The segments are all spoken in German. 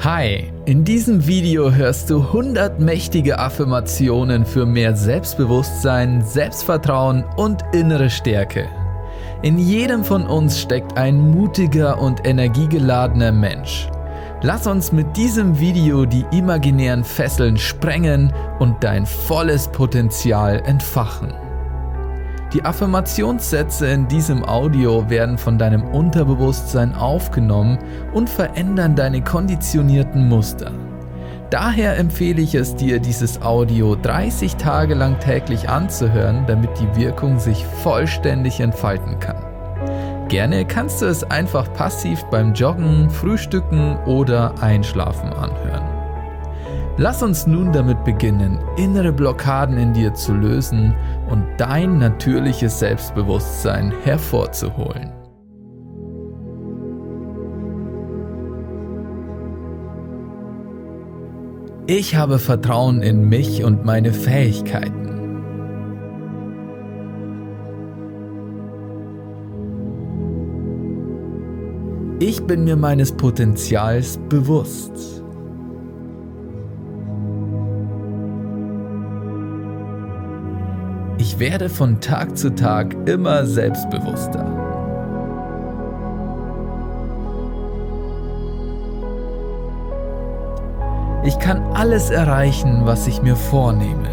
Hi, in diesem Video hörst du 100 mächtige Affirmationen für mehr Selbstbewusstsein, Selbstvertrauen und innere Stärke. In jedem von uns steckt ein mutiger und energiegeladener Mensch. Lass uns mit diesem Video die imaginären Fesseln sprengen und dein volles Potenzial entfachen. Die Affirmationssätze in diesem Audio werden von deinem Unterbewusstsein aufgenommen und verändern deine konditionierten Muster. Daher empfehle ich es dir, dieses Audio 30 Tage lang täglich anzuhören, damit die Wirkung sich vollständig entfalten kann. Gerne kannst du es einfach passiv beim Joggen, Frühstücken oder Einschlafen anhören. Lass uns nun damit beginnen, innere Blockaden in dir zu lösen und dein natürliches Selbstbewusstsein hervorzuholen. Ich habe Vertrauen in mich und meine Fähigkeiten. Ich bin mir meines Potenzials bewusst. Ich werde von Tag zu Tag immer selbstbewusster. Ich kann alles erreichen, was ich mir vornehme.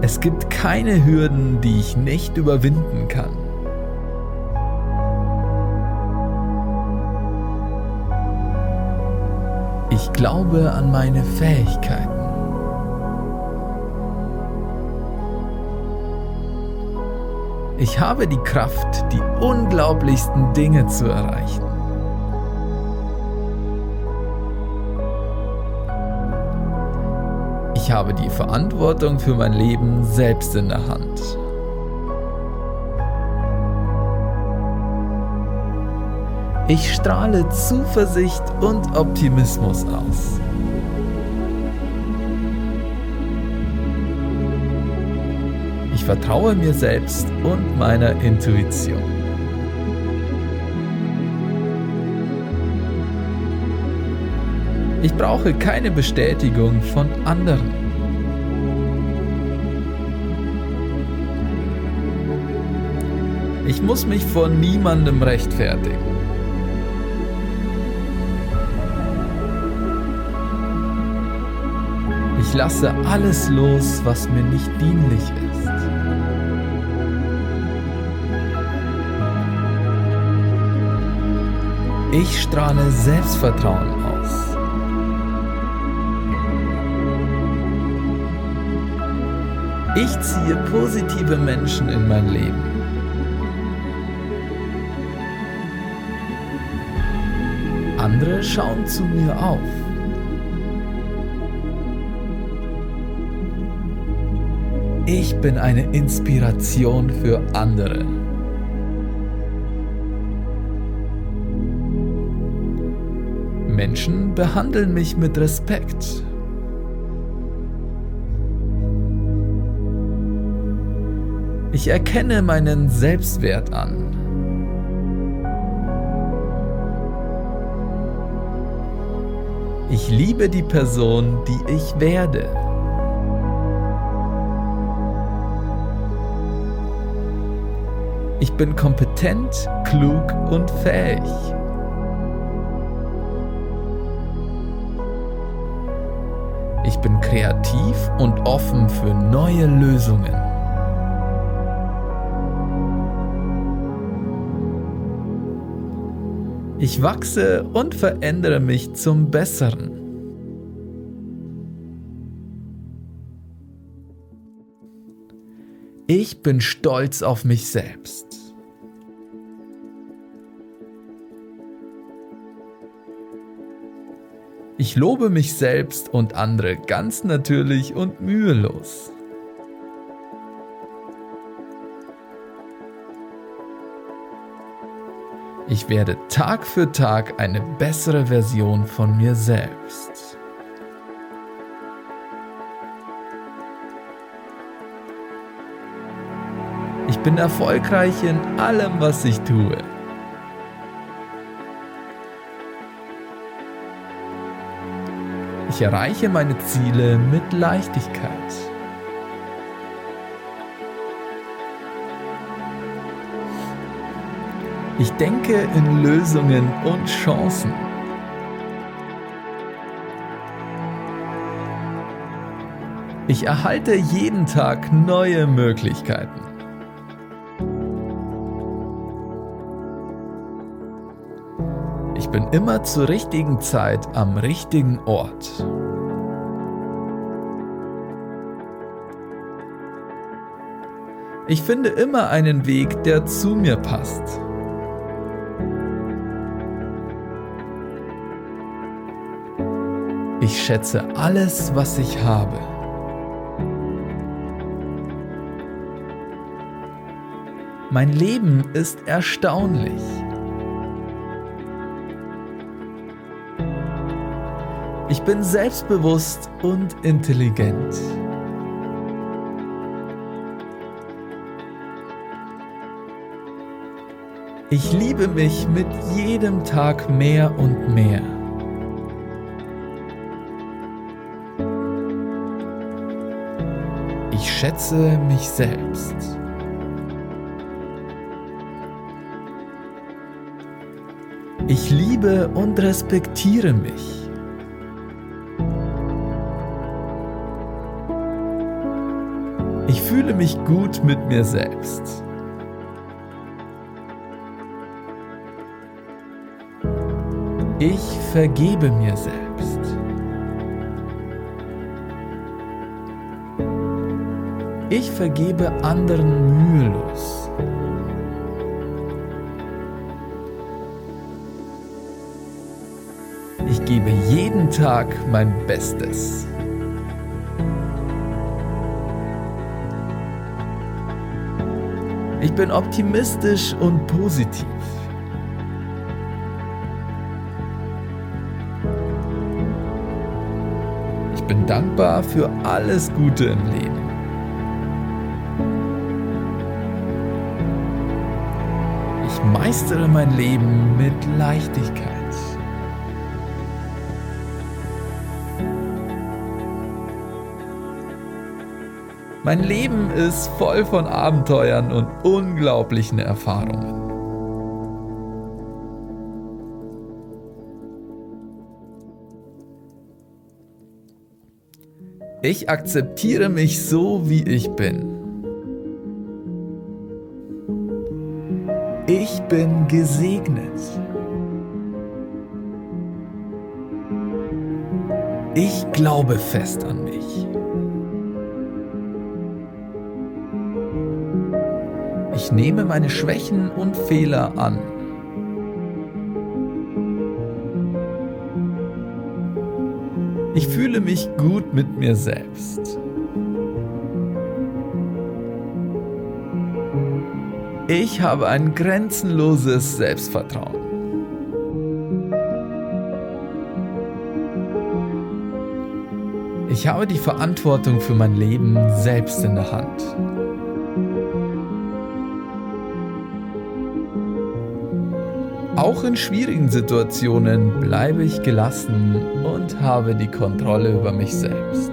Es gibt keine Hürden, die ich nicht überwinden kann. Ich glaube an meine Fähigkeiten. Ich habe die Kraft, die unglaublichsten Dinge zu erreichen. Ich habe die Verantwortung für mein Leben selbst in der Hand. Ich strahle Zuversicht und Optimismus aus. Ich vertraue mir selbst und meiner Intuition. Ich brauche keine Bestätigung von anderen. Ich muss mich vor niemandem rechtfertigen. Ich lasse alles los, was mir nicht dienlich ist. Ich strahle Selbstvertrauen aus. Ich ziehe positive Menschen in mein Leben. Andere schauen zu mir auf. Ich bin eine Inspiration für andere. Menschen behandeln mich mit Respekt. Ich erkenne meinen Selbstwert an. Ich liebe die Person, die ich werde. Ich bin kompetent, klug und fähig. Ich bin kreativ und offen für neue Lösungen. Ich wachse und verändere mich zum Besseren. Ich bin stolz auf mich selbst. Ich lobe mich selbst und andere ganz natürlich und mühelos. Ich werde Tag für Tag eine bessere Version von mir selbst. bin erfolgreich in allem, was ich tue. Ich erreiche meine Ziele mit Leichtigkeit. Ich denke in Lösungen und Chancen. Ich erhalte jeden Tag neue Möglichkeiten. Bin immer zur richtigen Zeit am richtigen Ort. Ich finde immer einen Weg, der zu mir passt. Ich schätze alles, was ich habe. Mein Leben ist erstaunlich. Bin selbstbewusst und intelligent. Ich liebe mich mit jedem Tag mehr und mehr. Ich schätze mich selbst. Ich liebe und respektiere mich. Fühle mich gut mit mir selbst. Ich vergebe mir selbst. Ich vergebe anderen mühelos. Ich gebe jeden Tag mein Bestes. Ich bin optimistisch und positiv. Ich bin dankbar für alles Gute im Leben. Ich meistere mein Leben mit Leichtigkeit. Mein Leben ist voll von Abenteuern und unglaublichen Erfahrungen. Ich akzeptiere mich so, wie ich bin. Ich bin gesegnet. Ich glaube fest an mich. Ich nehme meine Schwächen und Fehler an. Ich fühle mich gut mit mir selbst. Ich habe ein grenzenloses Selbstvertrauen. Ich habe die Verantwortung für mein Leben selbst in der Hand. Auch in schwierigen Situationen bleibe ich gelassen und habe die Kontrolle über mich selbst.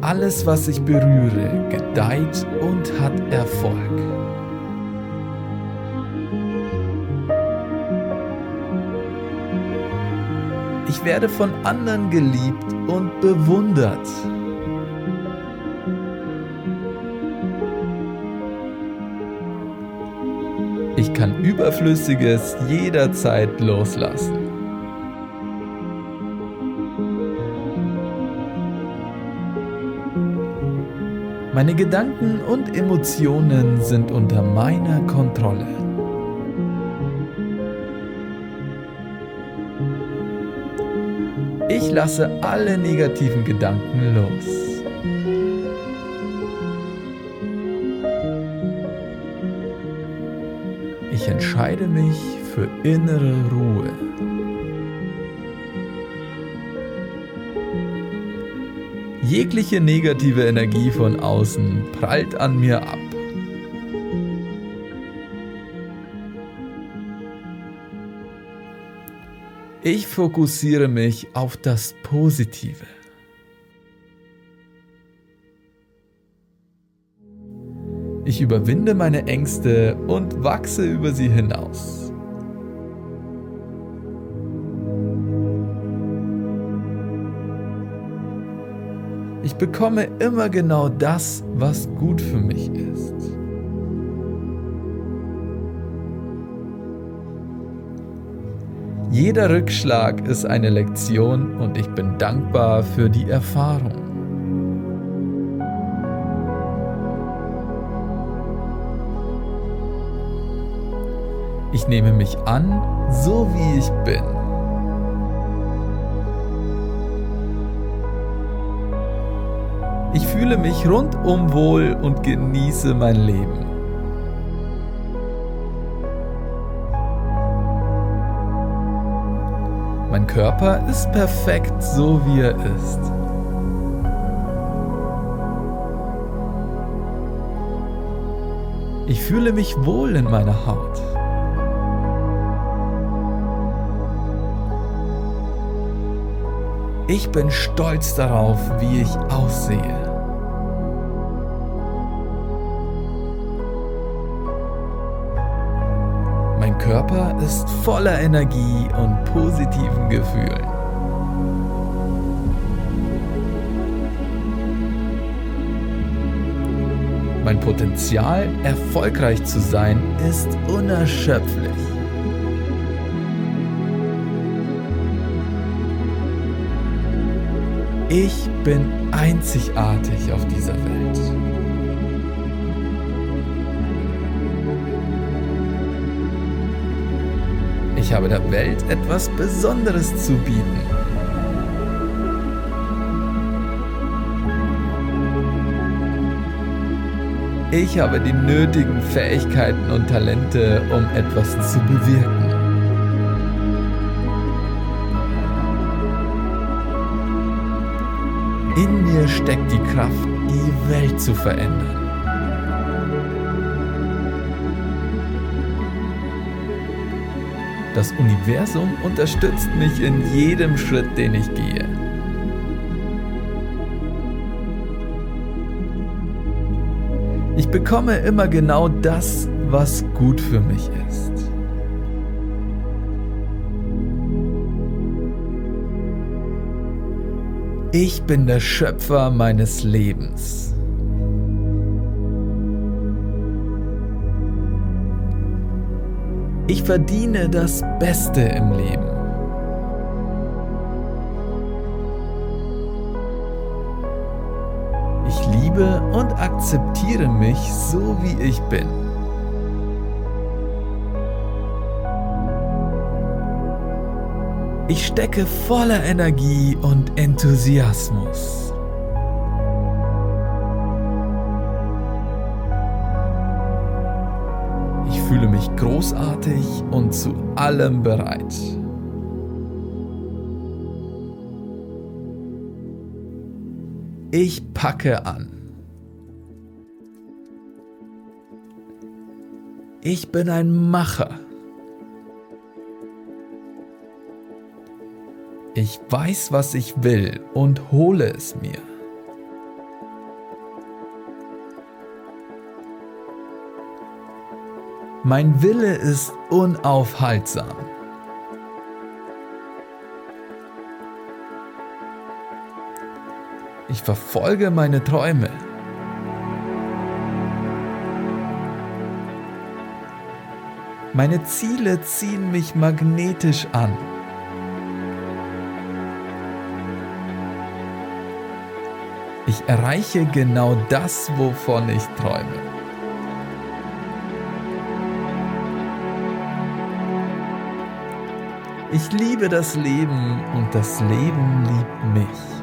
Alles, was ich berühre, gedeiht und hat Erfolg. Ich werde von anderen geliebt und bewundert. Überflüssiges jederzeit loslassen. Meine Gedanken und Emotionen sind unter meiner Kontrolle. Ich lasse alle negativen Gedanken los. Ich entscheide mich für innere Ruhe. Jegliche negative Energie von außen prallt an mir ab. Ich fokussiere mich auf das Positive. Ich überwinde meine Ängste und wachse über sie hinaus. Ich bekomme immer genau das, was gut für mich ist. Jeder Rückschlag ist eine Lektion und ich bin dankbar für die Erfahrung. Ich nehme mich an, so wie ich bin. Ich fühle mich rundum wohl und genieße mein Leben. Mein Körper ist perfekt so wie er ist. Ich fühle mich wohl in meiner Haut. Ich bin stolz darauf, wie ich aussehe. Körper ist voller Energie und positiven Gefühlen. Mein Potenzial, erfolgreich zu sein, ist unerschöpflich. Ich bin einzigartig auf dieser Welt. Ich habe der Welt etwas Besonderes zu bieten. Ich habe die nötigen Fähigkeiten und Talente, um etwas zu bewirken. In mir steckt die Kraft, die Welt zu verändern. Das Universum unterstützt mich in jedem Schritt, den ich gehe. Ich bekomme immer genau das, was gut für mich ist. Ich bin der Schöpfer meines Lebens. Ich verdiene das Beste im Leben. Ich liebe und akzeptiere mich so, wie ich bin. Ich stecke voller Energie und Enthusiasmus. fühle mich großartig und zu allem bereit. Ich packe an. Ich bin ein Macher. Ich weiß, was ich will und hole es mir. Mein Wille ist unaufhaltsam. Ich verfolge meine Träume. Meine Ziele ziehen mich magnetisch an. Ich erreiche genau das, wovon ich träume. Ich liebe das Leben und das Leben liebt mich.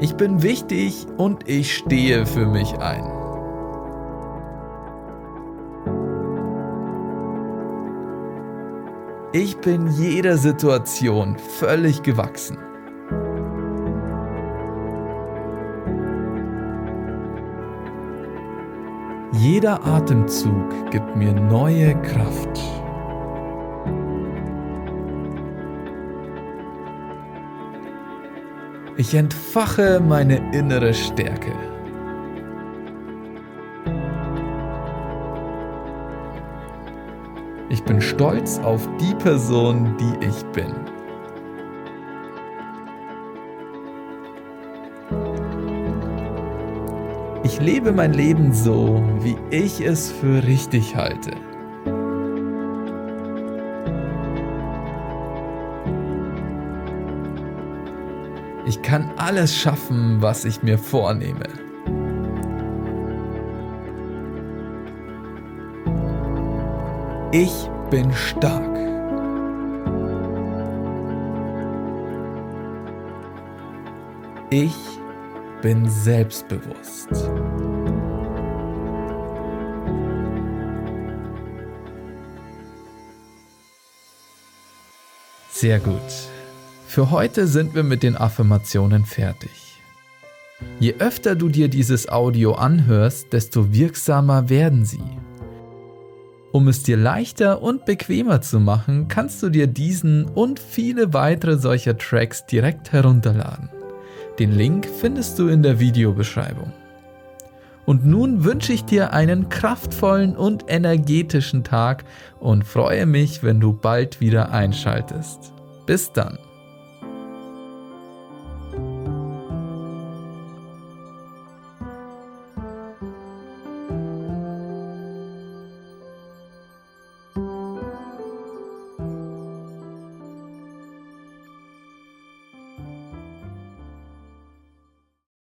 Ich bin wichtig und ich stehe für mich ein. Ich bin jeder Situation völlig gewachsen. Jeder Atemzug gibt mir neue Kraft. Ich entfache meine innere Stärke. Bin stolz auf die Person, die ich bin. Ich lebe mein Leben so, wie ich es für richtig halte. Ich kann alles schaffen, was ich mir vornehme. Ich bin stark. Ich bin selbstbewusst. Sehr gut. Für heute sind wir mit den Affirmationen fertig. Je öfter du dir dieses Audio anhörst, desto wirksamer werden sie. Um es dir leichter und bequemer zu machen, kannst du dir diesen und viele weitere solcher Tracks direkt herunterladen. Den Link findest du in der Videobeschreibung. Und nun wünsche ich dir einen kraftvollen und energetischen Tag und freue mich, wenn du bald wieder einschaltest. Bis dann.